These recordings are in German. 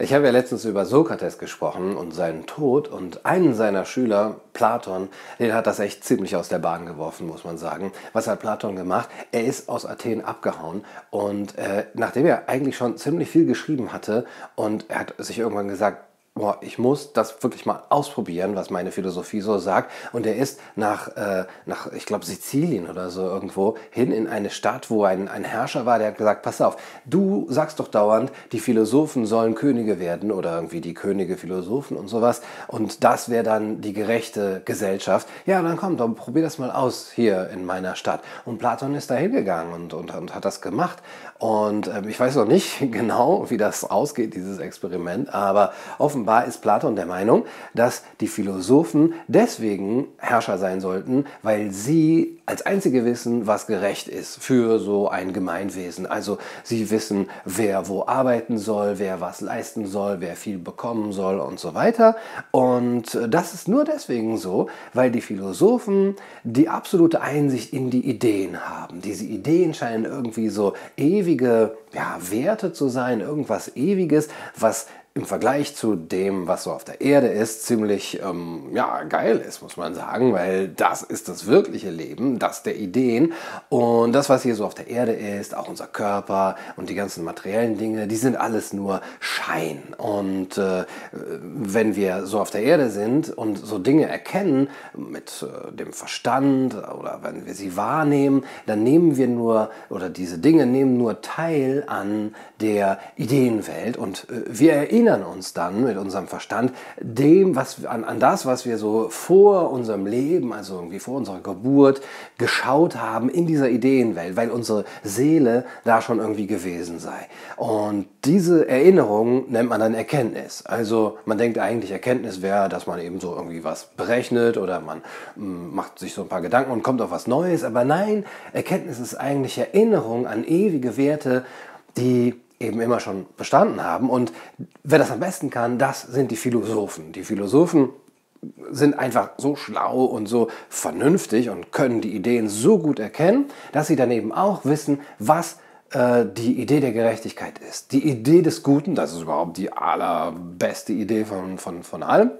Ich habe ja letztens über Sokrates gesprochen und seinen Tod und einen seiner Schüler, Platon, den hat das echt ziemlich aus der Bahn geworfen, muss man sagen. Was hat Platon gemacht? Er ist aus Athen abgehauen und äh, nachdem er eigentlich schon ziemlich viel geschrieben hatte und er hat sich irgendwann gesagt, boah, ich muss das wirklich mal ausprobieren, was meine Philosophie so sagt. Und er ist nach, äh, nach ich glaube, Sizilien oder so irgendwo hin in eine Stadt, wo ein, ein Herrscher war, der hat gesagt, pass auf, du sagst doch dauernd, die Philosophen sollen Könige werden oder irgendwie die Könige Philosophen und sowas. Und das wäre dann die gerechte Gesellschaft. Ja, dann komm, dann probier das mal aus hier in meiner Stadt. Und Platon ist da hingegangen und, und, und hat das gemacht. Und äh, ich weiß noch nicht genau, wie das ausgeht, dieses Experiment, aber offenbar Offenbar ist Platon der Meinung, dass die Philosophen deswegen Herrscher sein sollten, weil sie als einzige wissen, was gerecht ist für so ein Gemeinwesen. Also sie wissen, wer wo arbeiten soll, wer was leisten soll, wer viel bekommen soll und so weiter. Und das ist nur deswegen so, weil die Philosophen die absolute Einsicht in die Ideen haben. Diese Ideen scheinen irgendwie so ewige ja, Werte zu sein, irgendwas Ewiges, was im Vergleich zu dem, was so auf der Erde ist, ziemlich ähm, ja, geil ist, muss man sagen, weil das ist das wirkliche Leben, das der Ideen. Und das, was hier so auf der Erde ist, auch unser Körper und die ganzen materiellen Dinge, die sind alles nur Schein. Und äh, wenn wir so auf der Erde sind und so Dinge erkennen mit äh, dem Verstand oder wenn wir sie wahrnehmen, dann nehmen wir nur, oder diese Dinge nehmen nur teil an der Ideenwelt und äh, wir erinnern erinnern uns dann mit unserem Verstand dem, was, an, an das, was wir so vor unserem Leben, also irgendwie vor unserer Geburt, geschaut haben in dieser Ideenwelt, weil unsere Seele da schon irgendwie gewesen sei. Und diese Erinnerung nennt man dann Erkenntnis. Also man denkt eigentlich, Erkenntnis wäre, dass man eben so irgendwie was berechnet oder man mm, macht sich so ein paar Gedanken und kommt auf was Neues. Aber nein, Erkenntnis ist eigentlich Erinnerung an ewige Werte, die eben immer schon bestanden haben. Und wer das am besten kann, das sind die Philosophen. Die Philosophen sind einfach so schlau und so vernünftig und können die Ideen so gut erkennen, dass sie dann eben auch wissen, was äh, die Idee der Gerechtigkeit ist. Die Idee des Guten, das ist überhaupt die allerbeste Idee von, von, von allem.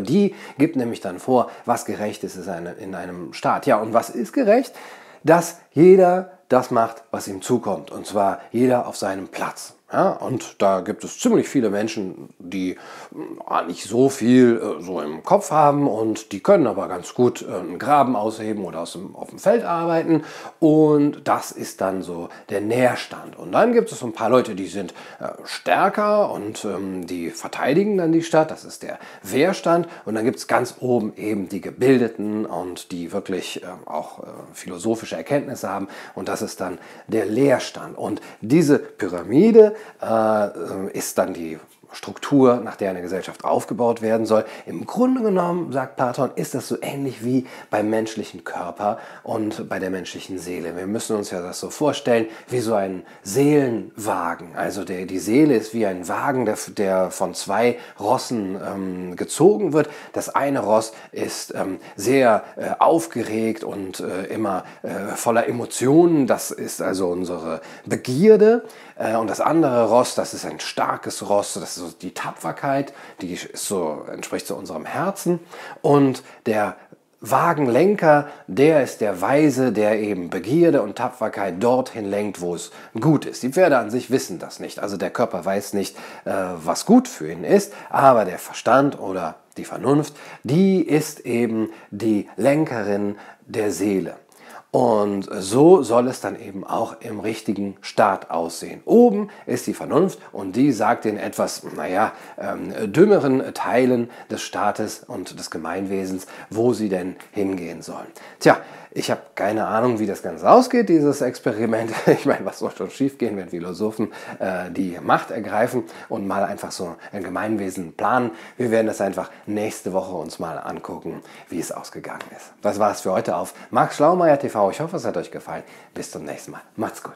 Die gibt nämlich dann vor, was gerecht ist in einem Staat. Ja, und was ist gerecht? Dass jeder das macht, was ihm zukommt. Und zwar jeder auf seinem Platz. Ja, und da gibt es ziemlich viele Menschen, die äh, nicht so viel äh, so im Kopf haben und die können aber ganz gut äh, einen Graben ausheben oder aus dem, auf dem Feld arbeiten. Und das ist dann so der Nährstand. Und dann gibt es ein paar Leute, die sind äh, stärker und ähm, die verteidigen dann die Stadt. Das ist der Wehrstand. Und dann gibt es ganz oben eben die Gebildeten und die wirklich ähm, auch äh, philosophische Erkenntnisse haben. Und das ist dann der Leerstand. Und diese Pyramide, äh, ist dann die Struktur, nach der eine Gesellschaft aufgebaut werden soll. Im Grunde genommen, sagt Platon, ist das so ähnlich wie beim menschlichen Körper und bei der menschlichen Seele. Wir müssen uns ja das so vorstellen, wie so ein Seelenwagen. Also der, die Seele ist wie ein Wagen, der, der von zwei Rossen ähm, gezogen wird. Das eine Ross ist ähm, sehr äh, aufgeregt und äh, immer äh, voller Emotionen. Das ist also unsere Begierde. Äh, und das andere Ross, das ist ein starkes Ross, das ist so die Tapferkeit, die so, entspricht so unserem Herzen. Und der Wagenlenker, der ist der Weise, der eben Begierde und Tapferkeit dorthin lenkt, wo es gut ist. Die Pferde an sich wissen das nicht. Also der Körper weiß nicht, äh, was gut für ihn ist, aber der Verstand oder die Vernunft, die ist eben die Lenkerin der Seele. Und so soll es dann eben auch im richtigen Staat aussehen. Oben ist die Vernunft und die sagt den etwas, naja, ähm, dümmeren Teilen des Staates und des Gemeinwesens, wo sie denn hingehen sollen. Tja, ich habe keine Ahnung, wie das Ganze ausgeht, dieses Experiment. Ich meine, was soll schon schiefgehen, wenn Philosophen äh, die Macht ergreifen und mal einfach so ein Gemeinwesen planen. Wir werden das einfach nächste Woche uns mal angucken, wie es ausgegangen ist. Das war es für heute auf Max Schlaumeier TV. Ich hoffe, es hat euch gefallen. Bis zum nächsten Mal. Macht's gut.